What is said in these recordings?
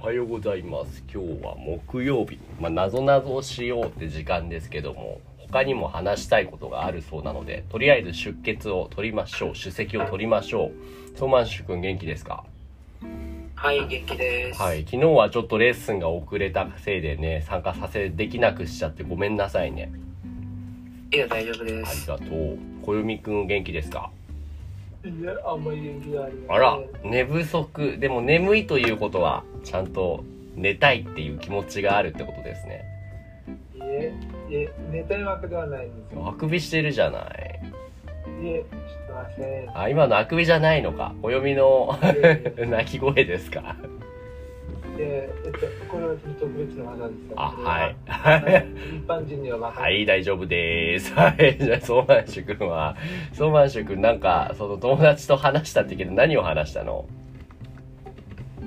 おはようございます。今日は木曜日。まあなぞなぞをしようって時間ですけども他にも話したいことがあるそうなのでとりあえず出血を取りましょう。首席を取りましょう。ソーマンシュ君元気ですか？はい、元気です。はい。昨日はちょっとレッスンが遅れたせいでね参加させできなくしちゃってごめんなさいね。いや、大丈夫でありす。がとう。小読くん元気ですか？いや、あんまり元気がありません。あら寝不足でも眠いということはちゃんと寝たいっていう気持ちがあるってことですねいえ、いえ、寝たいわけではないんですよ。あくびしてるじゃないいえ、してません。あ今のあくびじゃないのか暦のいえい 鳴き声ですかえ、えっと、これは特別な技ですあはいはい。一般人には分かる。はい大丈夫です。はいじゃあソーマンシュ君は。ソーマンシュ君なんかその友達と話したってけど何を話したの？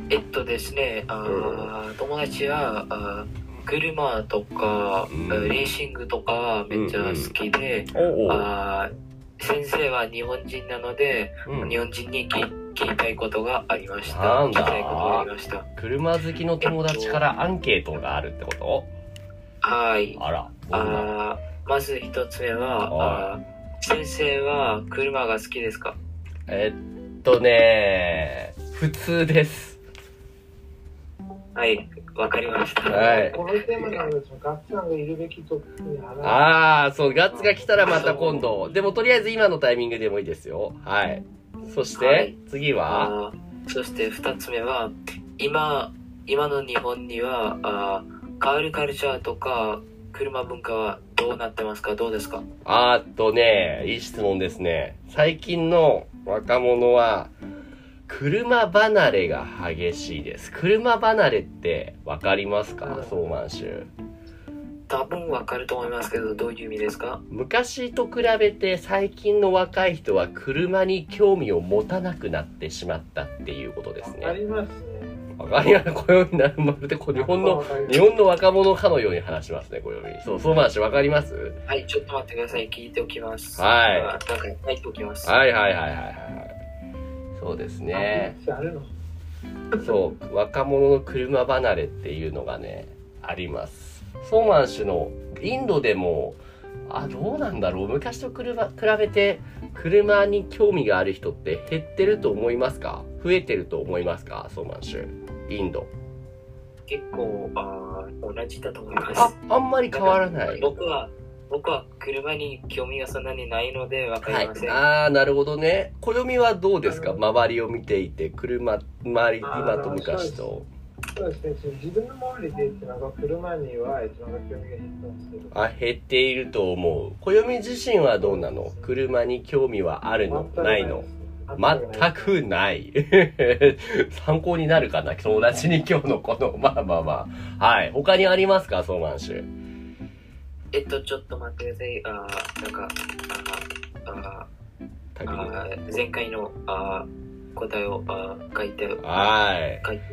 えっとですね、あー友達は、あー車とか、うん。レーシングとかめっちゃ好きで、おうおう、あー先生は日本人なので、うん。日本人に聞聞きたいことがありました。なんだ？聞きたいことがありました。車好きの友達からアンケートがあるってこと？はい。あらどんな？あーまず一つ目は、あー先生は車が好きですか？えっとね普通ですはい、わかりました。はいこのテーマなんですよ。ガッツさんがいるべき時に話す。ああそうガッツが来たらまた今度でもとりあえず今のタイミングでもいいですよはいそして、はい次は？そして二つ目は今今の日本にはあーカールカルチャーとか車文化はどうなってますか？どうですか？あーっとね、いい質問ですね。最近の若者は、車離れが激しいです。車離れってわかりますか？ソーマンシュ。多分わかると思いますけどどういう意味ですか？昔と比べて最近の若い人は車に興味を持たなくなってしまったっていうことですあね。りますね。わかります。こよみなるまるで日本の、日本の若者かのように話しますね、こよみ。そう、ソーマンシュわかります？はいちょっと待ってください聞いておきますはいなんか書いておきますはいはいはいはいはい。そうですね。そう若者の車離れっていうのがねありますソーマン氏のインドでもあどうなんだろう。昔と車比べて車に興味がある人って減ってると思いますか？増えてると思いますか？ソーマン氏インド。結構あー同じだと思います。ああんまり変わらない。僕は僕は車に興味がそんなにないのでわかはいりません、ああなるほどね。暦はどうですか？周りを見ていて車周り今と昔とそうですね。自分の周りで、なんか車には一番興味が減ってますけど。あ減っていると思う暦自身はどうなの？車に興味はあるの？ないの？全くない。参考になるかな？友達に今日のこの、まあまあまあ。はい。他にありますか？ソーマンシュ。えっとちょっと待ってくださいあーなんかあーあー前回のあー答えをあー書いてはい。書いて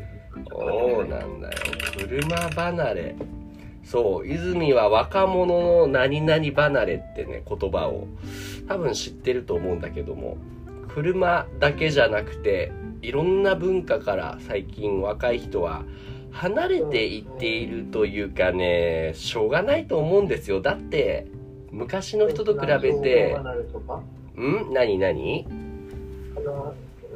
そうなんだよ。車離れ。そう、泉は若者の何々離れってね、言葉を。多分知ってると思うんだけども、車だけじゃなくて、いろんな文化から最近若い人は離れていっているというかね、しょうがないと思うんですよ。だって、昔の人と比べて、ん？何？何？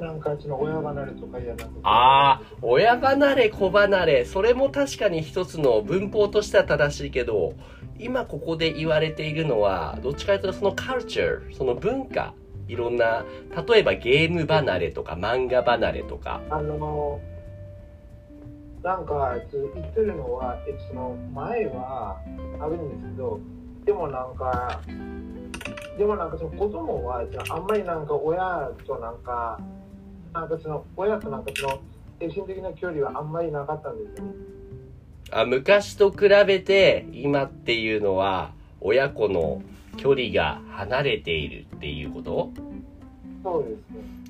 なんかその親離れとか嫌なああ、親離れ子離れ、それも確かに一つの文法としては正しいけど、今ここで言われているのは、どっちかというとそのカルチャー、その文化、いろんな、例えばゲーム離れとか漫画離れとか、あのなんか言ってるのはえその前はあるんですけどでもなんかでもなんかその子供はあんまりなんか親となんかなんかその親となんかその精神的な距離はあんまりなかったんですよね。あ昔と比べて今っていうのは、親子の距離が離れているっていうこと？そうですね。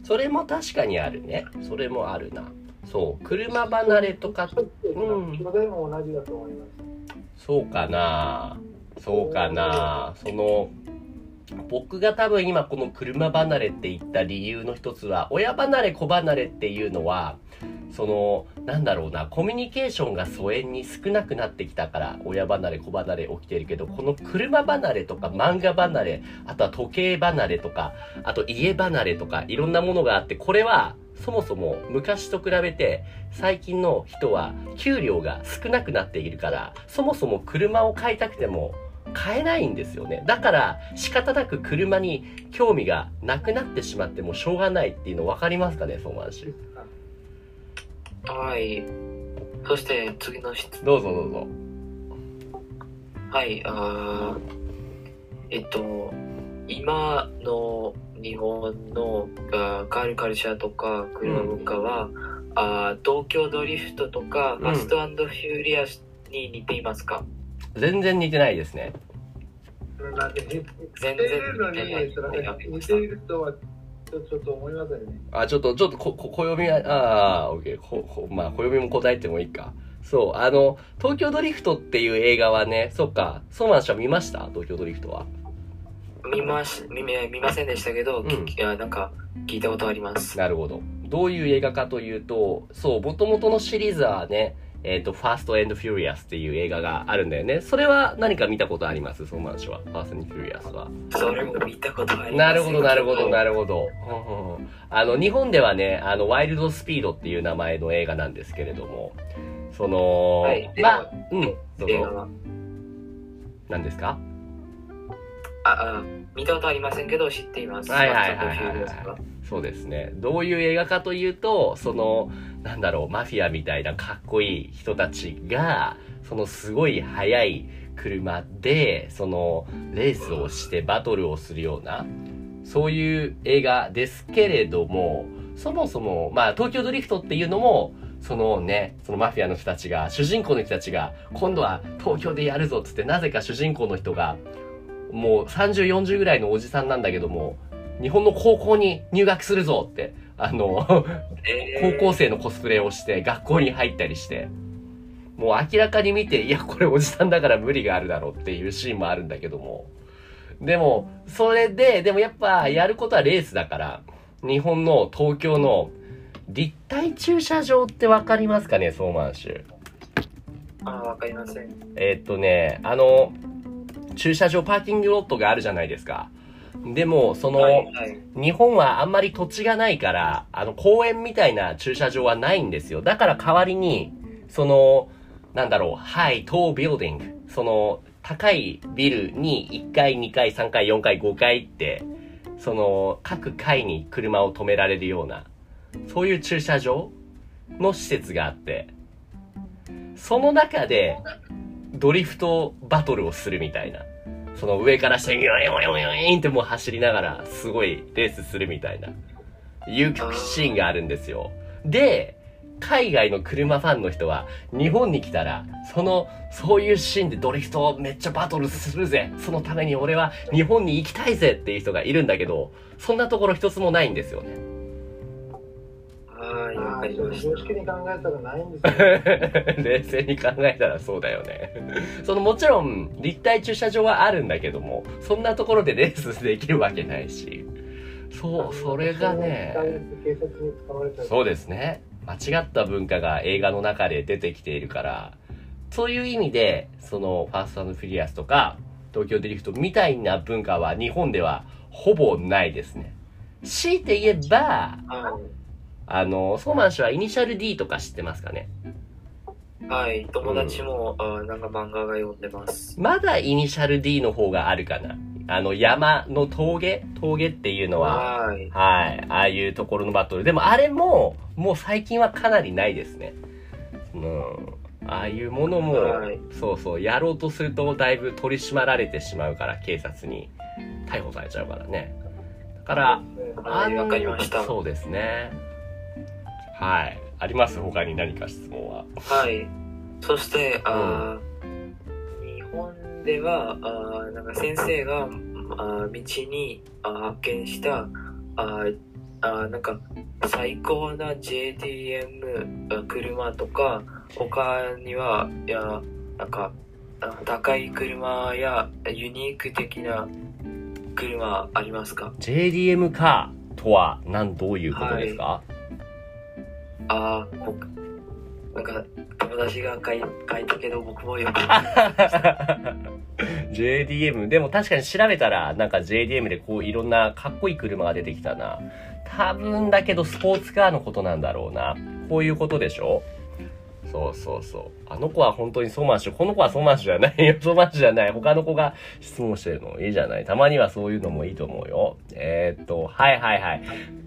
それも確かにあるね。それもあるな。そう、車離れとかちょっとうん兄弟も同じだと思います。そうかなそうかなその僕が多分今この車離れって言った理由の一つは、親離れ子離れっていうのは、その、なんだろうな、コミュニケーションが疎遠に少なくなってきたから、親離れ子離れ起きてるけど、この車離れとか漫画離れ、あとは時計離れとか、あと家離れとか、いろんなものがあって、これは、そもそも昔と比べて最近の人は給料が少なくなっているからそもそも車を買いたくても買えないんですよね。だから仕方なく車に興味がなくなってしまってもしょうがないっていうの分かりますかね、相馬市。はい。そして次の質どうぞどうぞ。はい、あーえっと、今の日本の car culture とか車文化は、あー東京ドリフトとか、ん Fast Furious に似ていますか？全然似てないですね。なんで似て全然るのに似てないそれ似ているとはちょっと思いませんね。あ、ちょっと、ちょっとこ、こ、暦は、ああ、オッケー。こ、こ、まあ、暦も答えてもいいか。そう、あの、東京ドリフトっていう映画はね、そっか、ソーマン氏は見ました？東京ドリフトは。見まし見め見ませんでしたけど、うんきいやなんか聞いたことあります。なるほど。どういう映画かというと、そう、元々のシリーズはね、えっ、と、 Fast and Furious っていう映画があるんだよね。それは何か見たことあります？ソーマン氏は。 Fast and Furious は。それも見たことあります。なるほど、なるほど、なるるほど。あの、日本ではね、あの、ワイルドスピードっていう名前の映画なんですけれども、その、はいまあ、うん、どうぞ。映画は。何ですか？ああ、見たことありませんけど知っています。はいはいはいはいはそうですね。どういう映画かというと、その、なんだろう、マフィアみたいなかっこいい人たちが、そのすごい速い車で、その、レースをしてバトルをするような、そういう映画ですけれども、そもそも、まあ、東京ドリフトっていうのも、そのね、そのマフィアの人たちが、主人公の人たちが、今度は東京でやるぞっつって、なぜか主人公の人が、もう30、40ぐらいのおじさんなんだけども、日本の高校に入学するぞって、あの、えー高校生のコスプレをして学校に入ったりして、もう明らかに見て、いや、これおじさんだから無理があるだろうっていうシーンもあるんだけども。でも、それで、でもやっぱやることはレースだから、日本の東京の立体駐車場ってわかりますかね、ソーマン州。あーわかりません。えーっとね、あの、駐車場パーキングロットがあるじゃないですか。でも、その、はいはい。日本はあんまり土地がないから、あの、公園みたいな駐車場はないんですよ。だから代わりに、その、なんだろう、ハイ、トービルディング。その、高いビルに1階、2階、3階、4階、5階って、その、各階に車を止められるような、そういう駐車場の施設があって、その中で、ドリフトバトルをするみたいな。その上から下に、ヨヨヨヨヨンってもう走りながら、すごいレースするみたいな、いうシーンがあるんですよ。で、海外の車ファンの人は、日本に来たら、その、そういうシーンでドリフトをめっちゃバトルするぜそのために俺は日本に行きたいぜっていう人がいるんだけど、そんなところ一つもないんですよね。ああ、かりまし常識に考えたらないんですよ。冷静に考えたらそうだよね。そのもちろん立体駐車場はあるんだけども、そんなところでレースできるわけないし。そう、それがね。そうですね。間違った文化が映画の中で出てきているから、そういう意味で、その Fast Furious とか、東京ドリフトみたいな文化は日本ではほぼないですね。強いて言えば、はあの、ソーマン氏はイニシャル D とか知ってますかね？い。はい、友達も、あーなんか漫画が読んでます。まだイニシャル D の方があるかな。あの、山の峠？峠っていうのは、はい。はい。ああいうところのバトル。でもあれも、もう最近はかなりないですね。うん。ああいうものも、はいそうそう、やろうとするとだいぶ取り締まられてしまうから、警察に逮捕されちゃうからね。だから、はい、わかりました。そうですね。はい。あります？他に何か質問は？はい。そして、あー日本では、あーなんか先生が、あー道にあー発見した、あーあーなんか最高な JDM あ車とか、他には、いや、なんか、あ高い車やユニーク的な車ありますか？JDM カーとは何？どういうことですか、ああ、僕、なんか友達が書い書いたけど僕もよく。JDM でも確かに調べたらなんか JDM でこういろんなかっこいい車が出てきたな。多分だけどスポーツカーのことなんだろうな。こういうことでしょ？そうそうそう。あの子は本当にソーマン氏この子はソーマン氏じゃないよ。ソーマン氏じゃない。他の子が質問してるのいいじゃない。たまにはそういうのもいいと思うよ。えー、っとはいはいはい。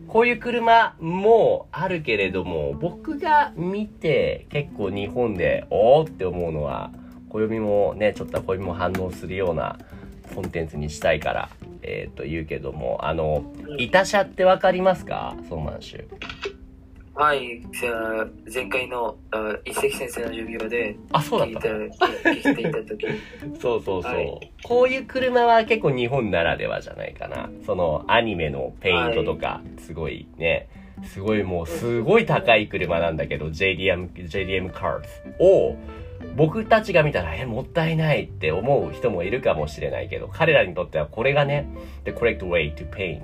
こういう車もあるけれども僕が見て結構日本でおおって思うのは暦もね、ちょっと暦も反応するようなコンテンツにしたいから、えっ、と言うけども、あの、板車ってわかりますか？ソーマンシュ。はい、前回のあ一石先生の授業であ、そうだ聞いったた聞いていた時。そうそうそう、はい。こういう車は結構日本ならではじゃないかな。そのアニメのペイントとか、すごいね、すごいもうすごい高い車なんだけど、JDM、JDM Cars を僕たちが見たら、え、もったいないって思う人もいるかもしれないけど、彼らにとってはこれがね、the correct way to paint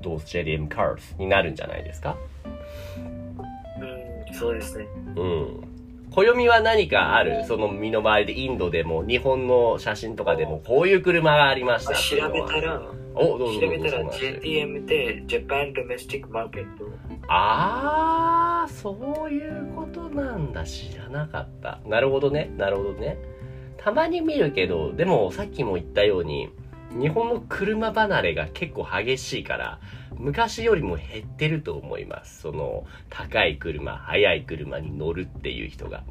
those JDM Cars になるんじゃないですか？うんそうですね。うん。暦は何かある？その身の回りでインドでも日本の写真とかでもこういう車がありました。調べたらおどうぞ調べたらそうなんです JDM ってジャパンドメスティックマーケットあーそういうことなんだ。知らなかった。なるほどね。なるほどね。たまに見るけどでもさっきも言ったように日本の車離れが結構激しいから昔よりも減ってると思います。その高い車速い車に乗るっていう人が。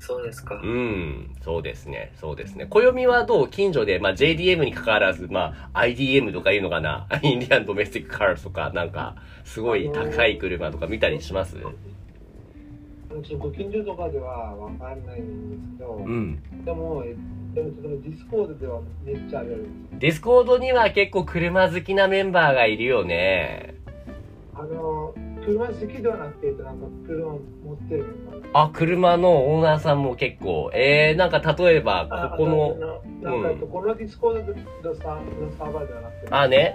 そうですか。うん、そうですね、そうですね。暦はどう？近所で、まあ、JDM に関わらず、まあ、IDM とかいうのかな？インディアンドメスティックカーとか、なんか、すごい高い車とか見たりします？うちご近所とかではわかんないんですけど、うん。でも、えでもそのディスコードではめっちゃあるんですよ。ディスコードには結構車好きなメンバーがいるよね。あの、車好きではなくて、なんか車持ってるあ、車のオーナーさんも結構、えー、なんか例えば、な。ここの、あなんか、うんこのディスコードのサーバーではなくて、あね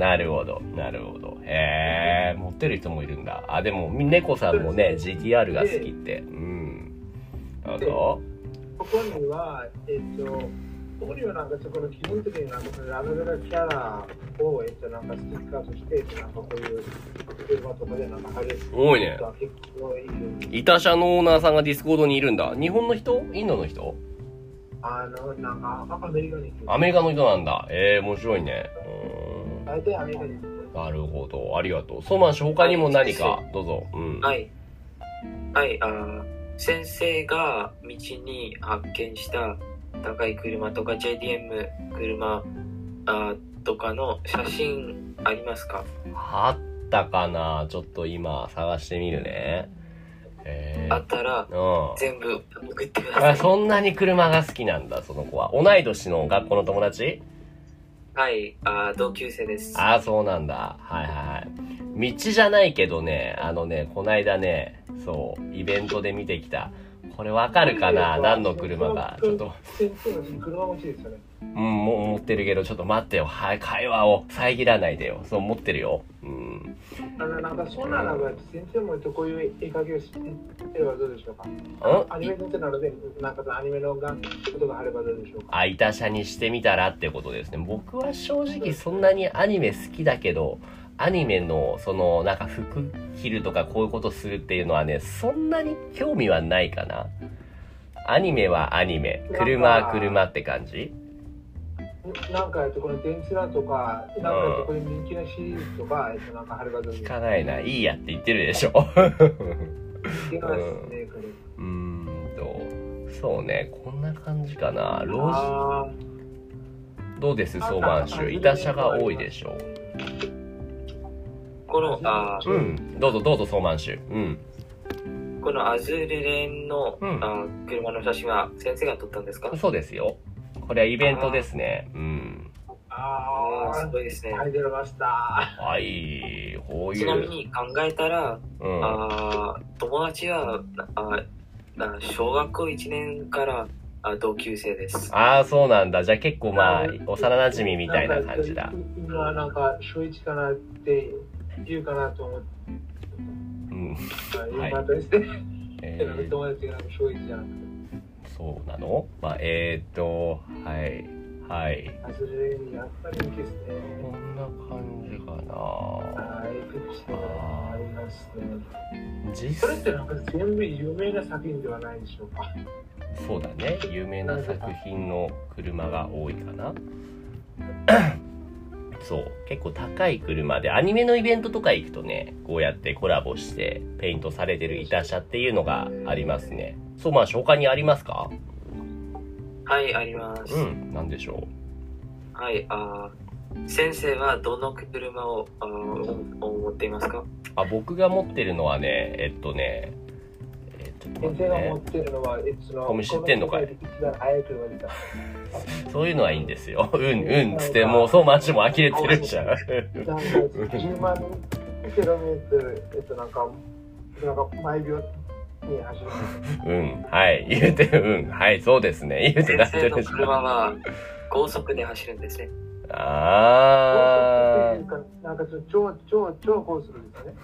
なるほど、なるほど。へえ、持ってる人もいるんだ。あ、でも、猫さんもね、GTR が好きって。うん。なるほど。ここには、えっと、ここにはなんかそこの基本的になんかそのラベルキャラを、えっと、なんかステッカーとして、なんかこういう車とかでなんか貼るすごいね結構いるんです痛車のオーナーさんがディスコードにいるんだ。日本の人？インドの人？あの、なんかアメリカに行く。アメリカの人なんだ。ええー、面白いね。う大体アメリカに行く。ーん。なるほど。ありがとう。ソーマン氏他にも何か、どうぞ。うん。はいはいあー先生が道に発見した高い車とか JDM 車あーとかの写真ありますか？あったかなちょっと今探してみるね。えあったらー。うん。全部送ってくださあいそんなに車が好きなんだ、その子は。同い年の学校の友達？はいあ同級生ですああ、そうなんだ。はいはいはい。道じゃないけどね、あのね、こないだね、そう、イベントで見てきた。これわかるかな？何の車か。ちょっと。うん、もう持ってるけど、ちょっと待ってよ。はい、会話を遮らないでよ。そう、持ってるよ。うん。あの、なんかそんな先生もこういう絵描きを知ってればどうでしょうか？アニメ先生なので、なんかアニメのがことがあればどうでしょうか？あ、いた車にしてみたらってことですね。僕は正直そんなにアニメ好きだけど、アニメの、その、なんか服着るとかこういうことするっていうのはね、そんなに興味はないかな。アニメはアニメ、車は車って感じなんか、えっと、この電池ラとか、なんか、えっと、これ人気のシリーズとか、えっと、なんかあればどうでしょうか。聞かないな。いいやって言ってるでしょ。いけますね、これ。うーんと、そうね、こんな感じかな。ロジ、どうです？相馬州。板車が多いでしょこのあーうん。どうぞどうぞ相馬州。うん。このアズールレーンの、うんあー車の写真は先生が撮ったんですか？そうですよ。これはイベントですね。うん。ああーすあごいですねはい、出ました。はい、こういちなみう。に考えたら、うん。あー友達はああ小学校1年からあ同級生です。ああ、そうなんだ。じゃあ結構まあ、幼馴染みたいな感じだ。今なんか小一かなって言うかなと思ってうん。た。今として、えー、友達がなんかなくて。そうなの？まあ、えーっと、はい。はい。あ、それやっぱりですね。こんな感じかな。はありますね。実それってなんか全部有名な作品ではないでしょうか。そうだね。有名な作品の車が多いかな。そう。結構高い車で、アニメのイベントとか行くとね、こうやってコラボして、ペイントされてる板車っていうのがありますね。そう、まあ、他にありますか？はい、あります。うん、なんでしょはい、あー先生はどの車をあ持っていますか？う。あ、僕が持ってるのはね、えっとね、先生が持ね。ってるのは、えそのお前知ってんのかい。そういうのはいいんですよ。うん、うん、つって、もう、そう、マジも呆れてるじゃん。なんか10万キロメートル、えっと、なんか、なんか毎秒に走る。うん、はい、言うて、うん、はい、そうですね。言うてなっ先生のてるじゃん。車は高速で走るんですね。あー、なんか超、超、超高速ですよね。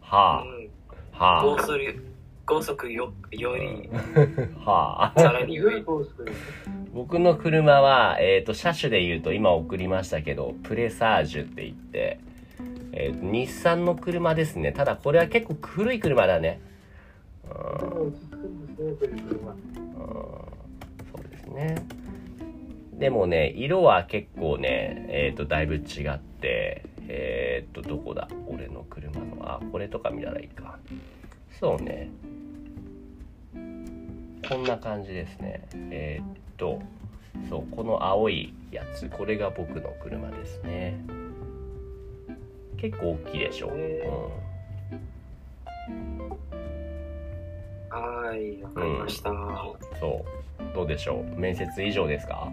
はうんあ、は高速高速よよりあ、はあ。さらに上。僕の車は、えっ、と、車種で言うと、今送りましたけど、プレサージュって言って、えっ、と、日産の車ですね。ただ、これは結構古い車だね。うんそうですね。でもね、色は結構ね、えっ、と、だいぶ違って、えっ、と、どこだ？俺の車の。あ、これとか見たらいいか。そうね。こんな感じですね。えっ、と、そう、この青いやつ、これが僕の車ですね。結構大きいでしょ？へはいわかりました、うん、そう。どうでしょう？面接以上ですか？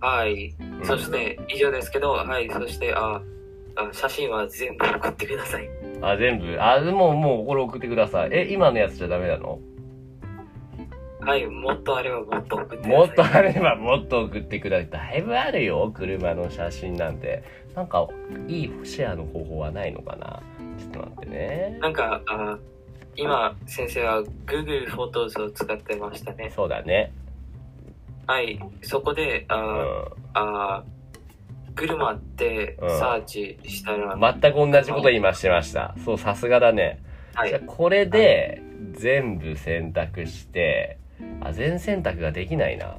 はい、うんそして以上ですけどはいそしてああ写真は全部送ってくださいあ、全部。あ、もう、もう、これ送ってください。え、今のやつじゃダメなの？はいもっとあればもっと送ってくださいもっとあればもっと送ってください。だいぶあるよ、車の写真なんて。なんか、いいシェアの方法はないのかな？ちょっと待ってね。なんかあ今先生は Google フォトスを使ってましたねそうだね。はいそこであ、うあ車ってうんサーチしたら、ん。全く同じこと今してました。そう、さすがだね。はいじゃあこれで、全部選択して、あ、全選択ができないな。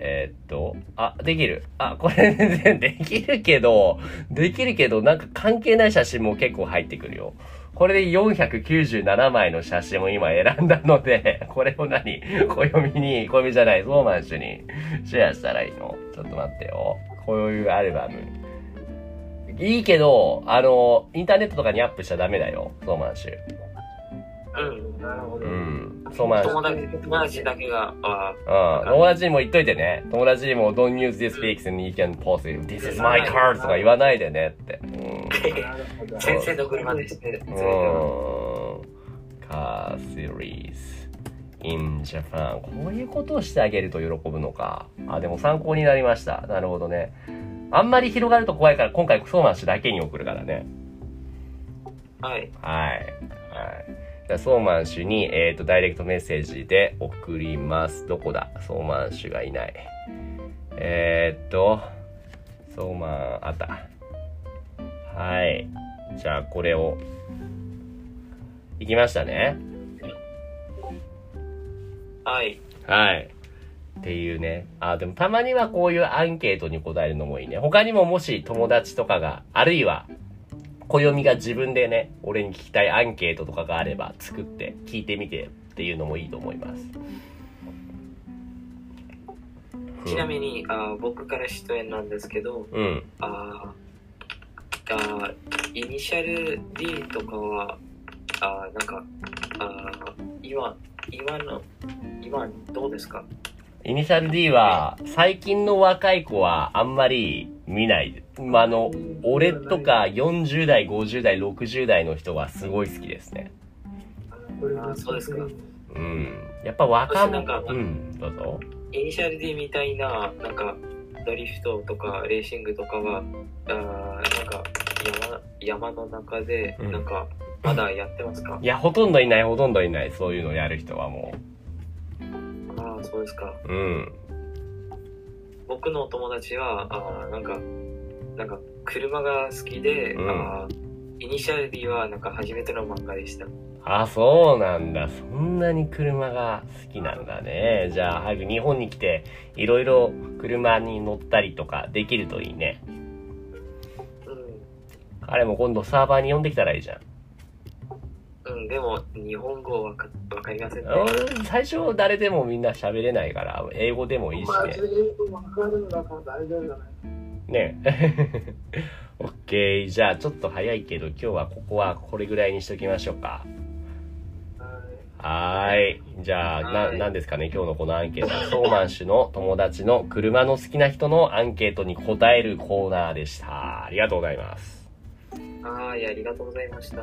えーっと、あ、できる。あ、これ全然 できるけど、できるけど、なんか関係ない写真も結構入ってくるよ。これで497枚の写真を今選んだので、これを何？暦に、暦じゃない、ソーマンシュにシェアしたらいいの？ちょっと待ってよ。こういうアルバム。いいけど、あの、インターネットとかにアップしちゃダメだよ、ソーマンシュ。うんなるほど。うん。ソーマンシュ。友達友達だけがあうん。友達にも言っといてね。友達にも don't use this pics and you can post it. This is my car とか言わないでねって。うん。先生の車ですね。うん。カーシリーズ in Japan。こういうことをしてあげると喜ぶのか。あ、でも参考になりました。なるほどね。あんまり広がると怖いから今回ソーマン氏だけに送るからね。はい。はい。はい。じゃあ、ソーマン氏に、えっ、と、ダイレクトメッセージで送ります。どこだ？ソーマン氏がいない。えー、っと、ソーマン、あった。はい。じゃあ、これを。いきましたね。はい。はい。っていうね。あ、でもたまにはこういうアンケートに答えるのもいいね。他にももし友達とかが、あるいは、暦が自分でね、俺に聞きたいアンケートとかがあれば作って聞いてみてっていうのもいいと思います。ちなみに、あ僕から出演なんですけど、うん。ああイニシャル D とかは、あなんか、あ今、今の、今どうですか？イニシャル D は、最近の若い子はあんまり見ない。まあ、あの、俺とか40代、50代、60代の人はすごい好きですね。これあそうですかううん。やっぱ若なんうん、どうぞ。イニシャル D みたいな、なんか、ドリフトとかレーシングとかは、あーなんか山、山の中で、うんなんか、まだやってますか？いや、ほとんどいない、ほとんどいない。そういうのやる人はもああ、そうですか。う。うん。僕のお友達は、あーなんか、なんか、車が好きで、うんあーイニシャル D は、なんか、初めての漫画でした。あ、そうなんだ。そんなに車が好きなんだね。じゃあ、早く日本に来て、いろいろ車に乗ったりとかできるといいね。うん。彼も今度サーバーに呼んできたらいいじゃん。うん、でも、日本語わかわかりませんね。うん最初誰でもみんな喋れないから、英語でもいいしね。まあ次わかるんだから大丈夫じゃない？ね。オッケー。じゃあ、ちょっと早いけど、今日はここはこれぐらいにしときましょうか。はいはーい。じゃあ、な、はいなんですかね、今日のこのアンケートは、ソーマン氏の友達の車の好きな人のアンケートに答えるコーナーでした。ありがとうございます。はい、ありがとうございました。